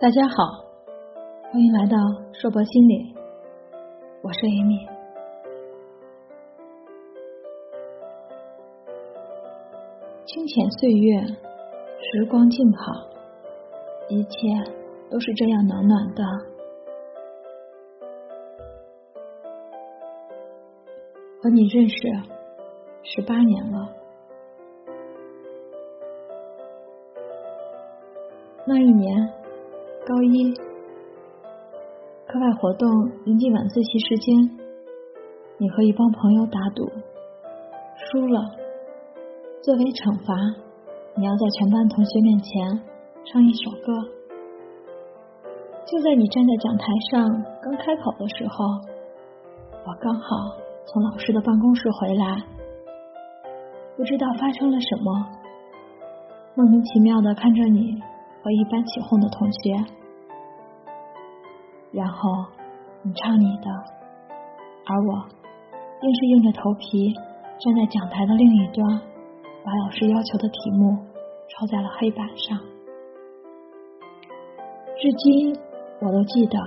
大家好，欢迎来到硕博心理，我是 Amy。清浅岁月，时光静好，一切都是这样暖暖的。和你认识十八年了，那一年。高一，课外活动临近晚自习时间，你和一帮朋友打赌，输了，作为惩罚，你要在全班同学面前唱一首歌。就在你站在讲台上刚开口的时候，我刚好从老师的办公室回来，不知道发生了什么，莫名其妙的看着你和一班起哄的同学。然后你唱你的，而我硬是硬着头皮站在讲台的另一端，把老师要求的题目抄在了黑板上。至今我都记得，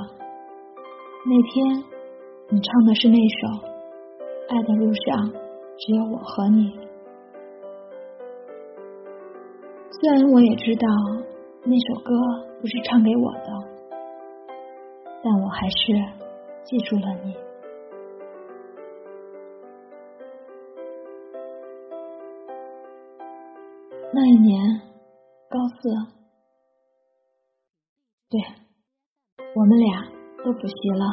那天你唱的是那首《爱的路上只有我和你》。虽然我也知道那首歌不是唱给我的。但我还是记住了你。那一年高四，对，我们俩都补习了。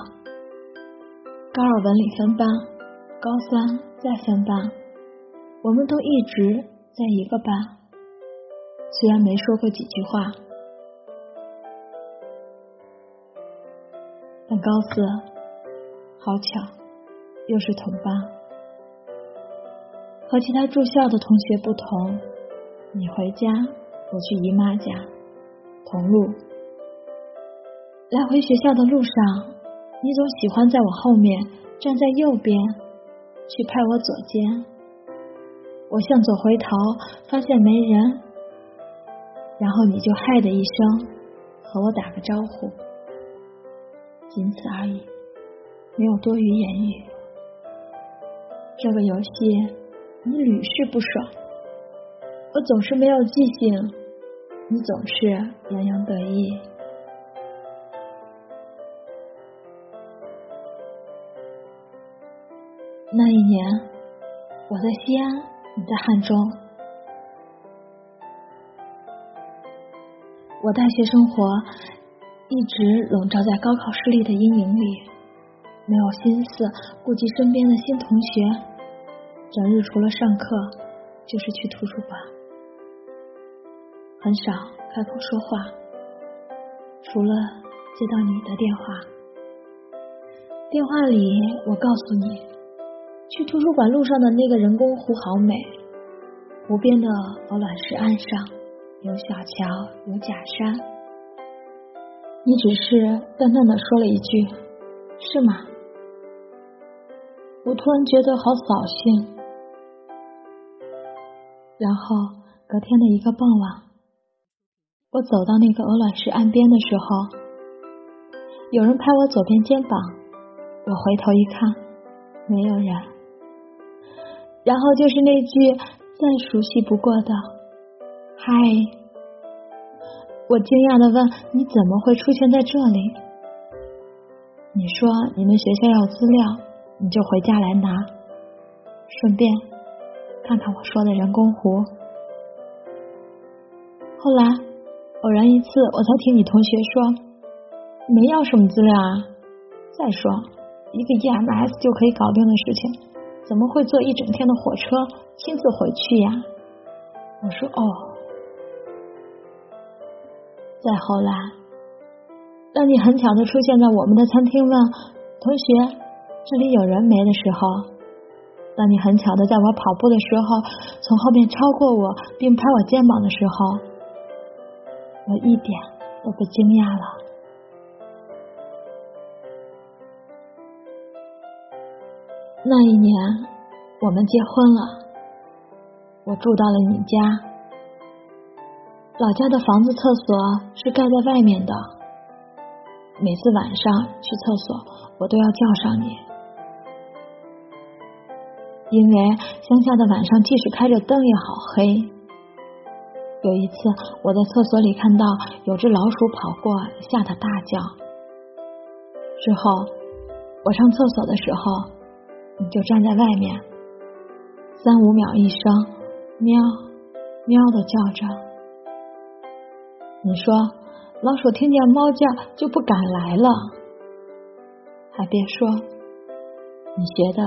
高二文理分班，高三再分班，我们都一直在一个班，虽然没说过几句话。但高四，好巧，又是同班。和其他住校的同学不同，你回家，我去姨妈家，同路。来回学校的路上，你总喜欢在我后面，站在右边，去拍我左肩。我向左回头，发现没人，然后你就嗨的一声，和我打个招呼。仅此而已，没有多余言语。这个游戏你屡试不爽，我总是没有记性，你总是洋洋得意。那一年，我在西安，你在汉中，我大学生活。一直笼罩在高考失利的阴影里，没有心思顾及身边的新同学，整日除了上课就是去图书馆，很少开口说话，除了接到你的电话。电话里我告诉你，去图书馆路上的那个人工湖好美，湖边的鹅卵石岸上有小桥，有假山。你只是淡淡的说了一句：“是吗？”我突然觉得好扫兴。然后隔天的一个傍晚，我走到那个鹅卵石岸边的时候，有人拍我左边肩膀，我回头一看，没有人。然后就是那句再熟悉不过的“嗨”。我惊讶的问：“你怎么会出现在这里？”你说：“你们学校要资料，你就回家来拿，顺便看看我说的人工湖。”后来偶然一次，我才听你同学说：“没要什么资料啊？再说一个 EMS 就可以搞定的事情，怎么会坐一整天的火车亲自回去呀？”我说：“哦。”再后来，当你很巧的出现在我们的餐厅，问同学这里有人没的时候；当你很巧的在我跑步的时候，从后面超过我并拍我肩膀的时候，我一点都不惊讶了。那一年，我们结婚了，我住到了你家。老家的房子厕所是盖在外面的，每次晚上去厕所，我都要叫上你，因为乡下的晚上即使开着灯也好黑。有一次我在厕所里看到有只老鼠跑过，吓得大叫。之后我上厕所的时候，你就站在外面，三五秒一声喵喵的叫着。你说。老鼠听见猫叫就不敢来了，还别说，你学的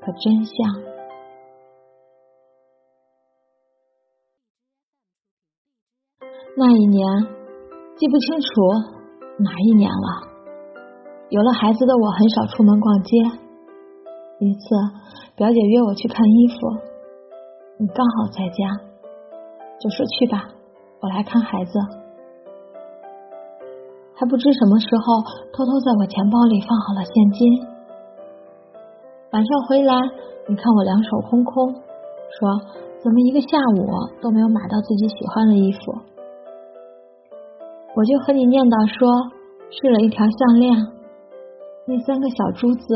可真像。那一年记不清楚哪一年了，有了孩子的我很少出门逛街。一次，表姐约我去看衣服，你刚好在家，就说去吧，我来看孩子。还不知什么时候偷偷在我钱包里放好了现金。晚上回来，你看我两手空空，说怎么一个下午都没有买到自己喜欢的衣服。我就和你念叨说试了一条项链，那三个小珠子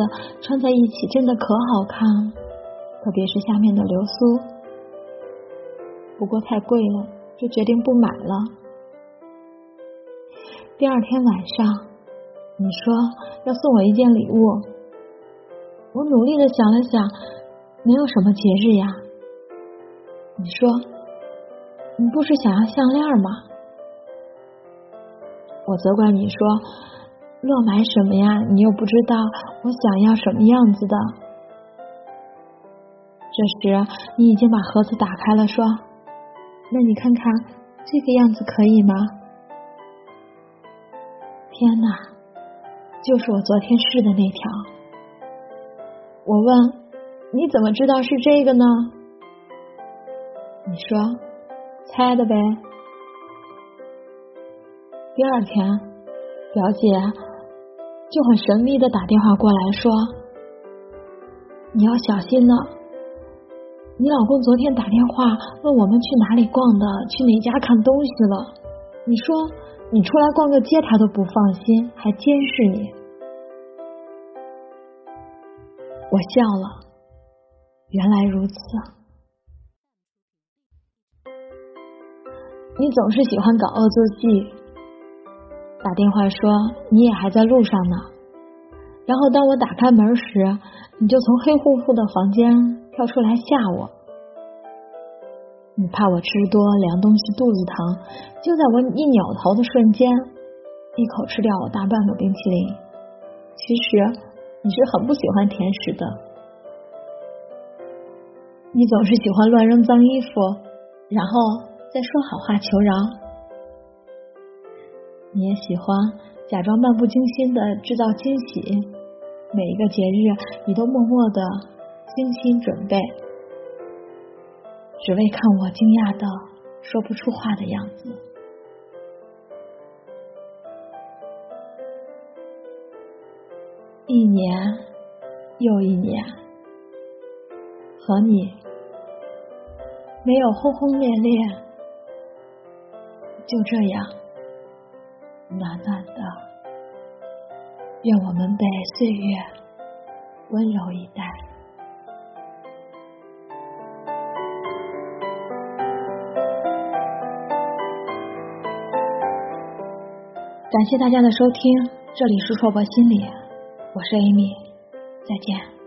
穿在一起真的可好看，特别是下面的流苏。不过太贵了，就决定不买了。第二天晚上，你说要送我一件礼物，我努力的想了想，没有什么节日呀。你说，你不是想要项链吗？我责怪你说，乱买什么呀？你又不知道我想要什么样子的。这时，你已经把盒子打开了，说：“那你看看这个样子可以吗？”天哪，就是我昨天试的那条。我问你怎么知道是这个呢？你说猜的呗。第二天，表姐就很神秘的打电话过来说：“你要小心呢，你老公昨天打电话问我们去哪里逛的，去哪家看东西了。你说。”你出来逛个街，他都不放心，还监视你。我笑了，原来如此。你总是喜欢搞恶作剧，打电话说你也还在路上呢，然后当我打开门时，你就从黑乎乎的房间跳出来吓我。你怕我吃多凉东西肚子疼，就在我一扭头的瞬间，一口吃掉我大半个冰淇淋。其实你是很不喜欢甜食的，你总是喜欢乱扔脏衣服，然后再说好话求饶。你也喜欢假装漫不经心的制造惊喜，每一个节日你都默默的精心准备。只为看我惊讶的说不出话的样子。一年又一年，和你没有轰轰烈烈，就这样暖暖的。愿我们被岁月温柔以待。感谢大家的收听，这里是硕博心理，我是 Amy，再见。